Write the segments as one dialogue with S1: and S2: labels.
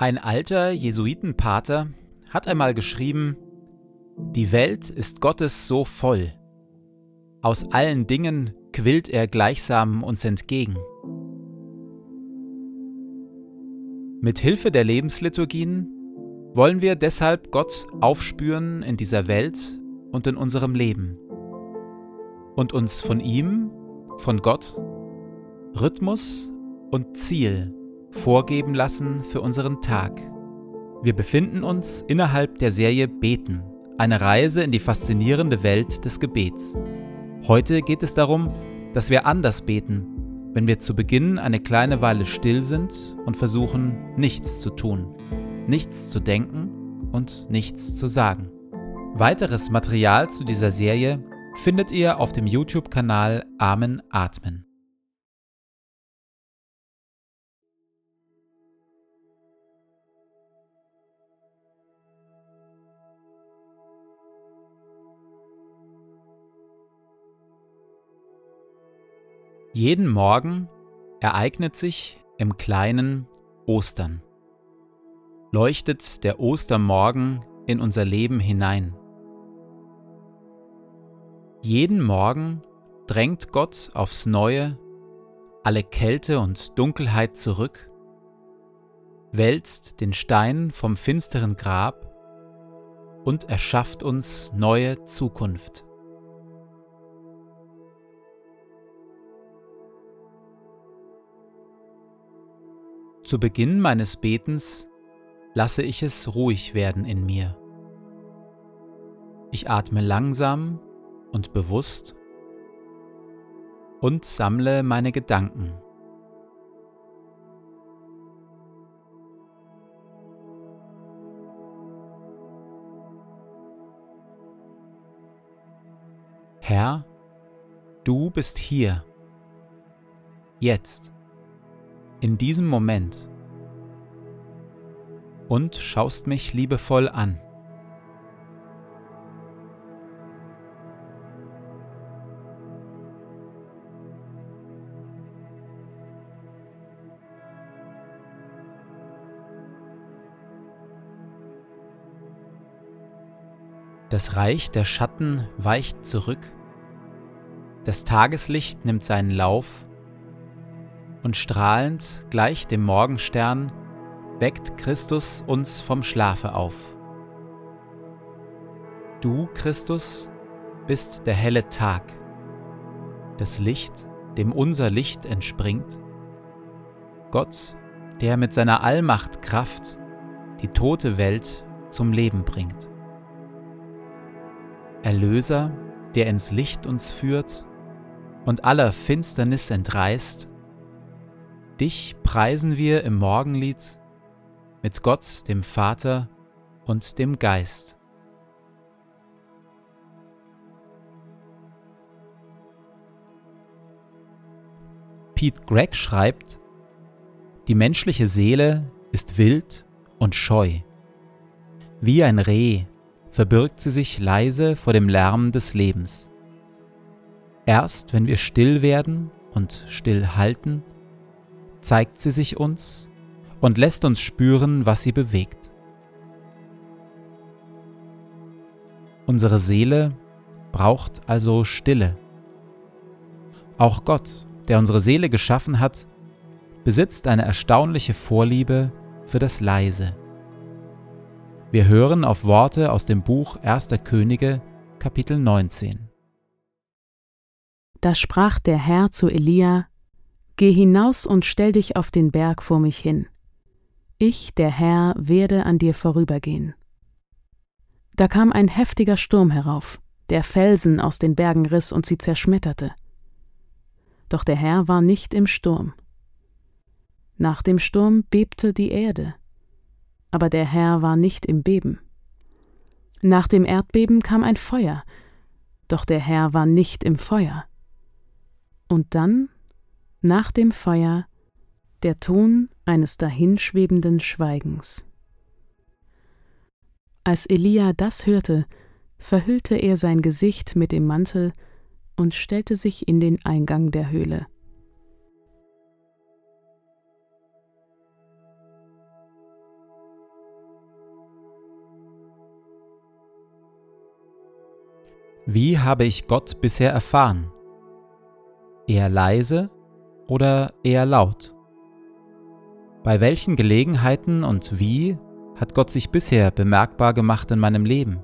S1: Ein alter Jesuitenpater hat einmal geschrieben, die Welt ist Gottes so voll. Aus allen Dingen quillt er gleichsam uns entgegen. Mit Hilfe der Lebensliturgien wollen wir deshalb Gott aufspüren in dieser Welt und in unserem Leben und uns von ihm, von Gott, Rhythmus und Ziel vorgeben lassen für unseren Tag. Wir befinden uns innerhalb der Serie Beten, eine Reise in die faszinierende Welt des Gebets. Heute geht es darum, dass wir anders beten, wenn wir zu Beginn eine kleine Weile still sind und versuchen, nichts zu tun, nichts zu denken und nichts zu sagen. Weiteres Material zu dieser Serie findet ihr auf dem YouTube-Kanal Amen Atmen. Jeden Morgen ereignet sich im kleinen Ostern. Leuchtet der Ostermorgen in unser Leben hinein. Jeden Morgen drängt Gott aufs Neue alle Kälte und Dunkelheit zurück, wälzt den Stein vom finsteren Grab und erschafft uns neue Zukunft. Zu Beginn meines Betens lasse ich es ruhig werden in mir. Ich atme langsam und bewusst und sammle meine Gedanken. Herr, du bist hier, jetzt in diesem Moment. Und schaust mich liebevoll an. Das Reich der Schatten weicht zurück, das Tageslicht nimmt seinen Lauf und strahlend gleich dem Morgenstern weckt Christus uns vom Schlafe auf. Du, Christus, bist der helle Tag, das Licht, dem unser Licht entspringt, Gott, der mit seiner Allmacht Kraft die tote Welt zum Leben bringt. Erlöser, der ins Licht uns führt und aller Finsternis entreißt, Dich preisen wir im Morgenlied mit Gott, dem Vater und dem Geist. Pete Gregg schreibt, die menschliche Seele ist wild und scheu. Wie ein Reh verbirgt sie sich leise vor dem Lärm des Lebens. Erst wenn wir still werden und still halten, zeigt sie sich uns und lässt uns spüren, was sie bewegt. Unsere Seele braucht also Stille. Auch Gott, der unsere Seele geschaffen hat, besitzt eine erstaunliche Vorliebe für das Leise. Wir hören auf Worte aus dem Buch 1. Könige, Kapitel 19.
S2: Da sprach der Herr zu Elia, Geh hinaus und stell dich auf den Berg vor mich hin. Ich, der Herr, werde an dir vorübergehen. Da kam ein heftiger Sturm herauf, der Felsen aus den Bergen riss und sie zerschmetterte. Doch der Herr war nicht im Sturm. Nach dem Sturm bebte die Erde, aber der Herr war nicht im Beben. Nach dem Erdbeben kam ein Feuer, doch der Herr war nicht im Feuer. Und dann nach dem Feuer der Ton eines dahinschwebenden Schweigens. Als Elia das hörte, verhüllte er sein Gesicht mit dem Mantel und stellte sich in den Eingang der Höhle.
S1: Wie habe ich Gott bisher erfahren? Eher leise oder eher laut? Bei welchen Gelegenheiten und wie hat Gott sich bisher bemerkbar gemacht in meinem Leben?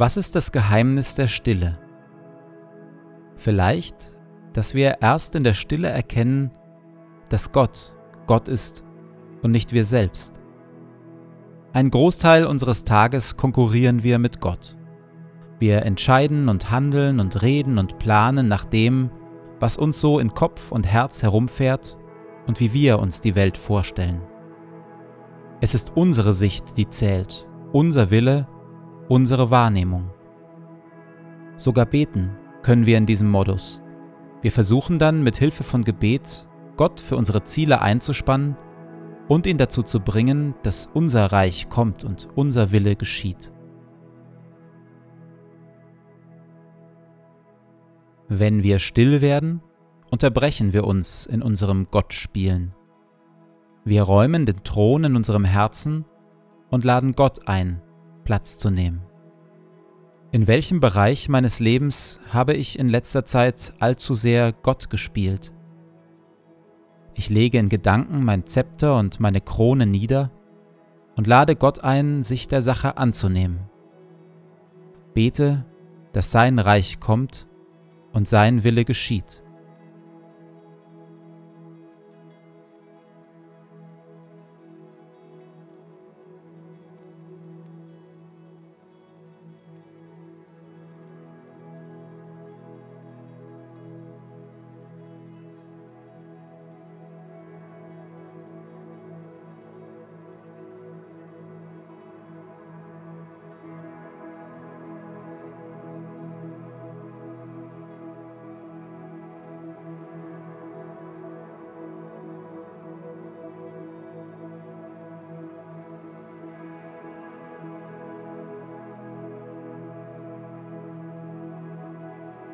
S1: Was ist das Geheimnis der Stille? Vielleicht, dass wir erst in der Stille erkennen, dass Gott Gott ist und nicht wir selbst. Ein Großteil unseres Tages konkurrieren wir mit Gott. Wir entscheiden und handeln und reden und planen nach dem, was uns so in Kopf und Herz herumfährt und wie wir uns die Welt vorstellen. Es ist unsere Sicht, die zählt, unser Wille unsere Wahrnehmung. Sogar beten können wir in diesem Modus. Wir versuchen dann mit Hilfe von Gebet Gott für unsere Ziele einzuspannen und ihn dazu zu bringen, dass unser Reich kommt und unser Wille geschieht. Wenn wir still werden, unterbrechen wir uns in unserem Gottspielen. Wir räumen den Thron in unserem Herzen und laden Gott ein, Platz zu nehmen. In welchem Bereich meines Lebens habe ich in letzter Zeit allzu sehr Gott gespielt? Ich lege in Gedanken mein Zepter und meine Krone nieder und lade Gott ein, sich der Sache anzunehmen. Bete, dass sein Reich kommt und sein Wille geschieht.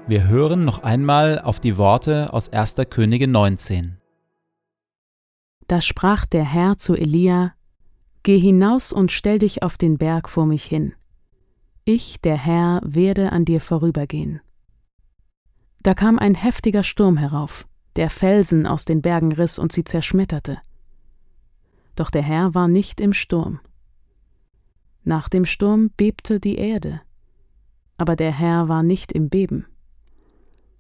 S1: Wir hören noch einmal auf die Worte aus 1. Könige 19.
S2: Da sprach der Herr zu Elia: Geh hinaus und stell dich auf den Berg vor mich hin. Ich, der Herr, werde an dir vorübergehen. Da kam ein heftiger Sturm herauf, der Felsen aus den Bergen riss und sie zerschmetterte. Doch der Herr war nicht im Sturm. Nach dem Sturm bebte die Erde, aber der Herr war nicht im Beben.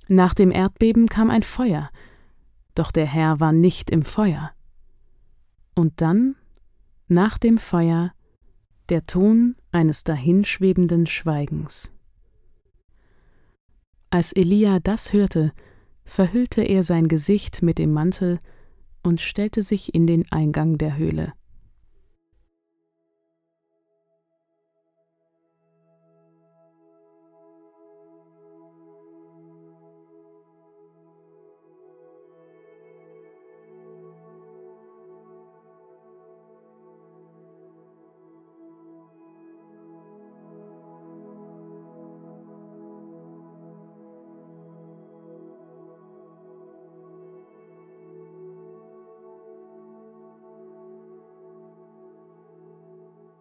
S2: Nach dem Erdbeben kam ein Feuer, doch der Herr war nicht im Feuer. Und dann, nach dem Feuer, der Ton eines dahinschwebenden Schweigens. Als Elia das hörte, verhüllte er sein Gesicht mit dem Mantel und stellte sich in den Eingang der Höhle.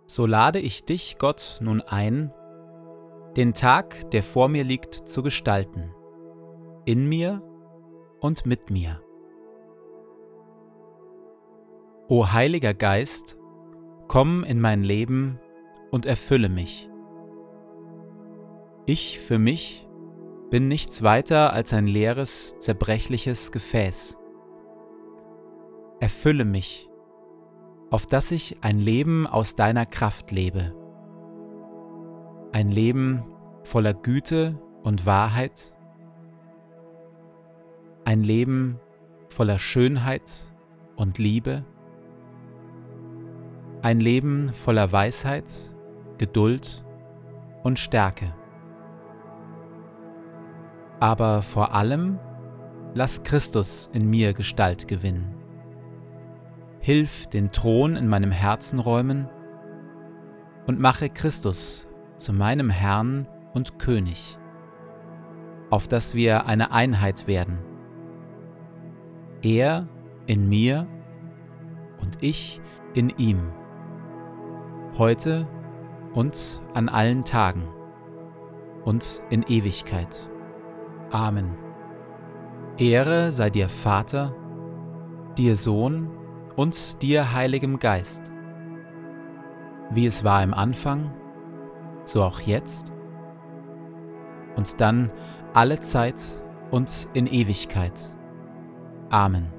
S1: So lade ich dich, Gott, nun ein, den Tag, der vor mir liegt, zu gestalten, in mir und mit mir. O Heiliger Geist, komm in mein Leben und erfülle mich. Ich für mich bin nichts weiter als ein leeres, zerbrechliches Gefäß. Erfülle mich, auf dass ich ein Leben aus deiner Kraft lebe. Ein Leben voller Güte und Wahrheit. Ein Leben voller Schönheit und Liebe. Ein Leben voller Weisheit, Geduld und Stärke. Aber vor allem lass Christus in mir Gestalt gewinnen. Hilf den Thron in meinem Herzen räumen und mache Christus zu meinem Herrn und König, auf dass wir eine Einheit werden. Er in mir und ich in ihm, heute und an allen Tagen und in Ewigkeit. Amen. Ehre sei dir Vater, dir Sohn und dir Heiligem Geist, wie es war im Anfang, so auch jetzt und dann alle Zeit und in Ewigkeit. Amen.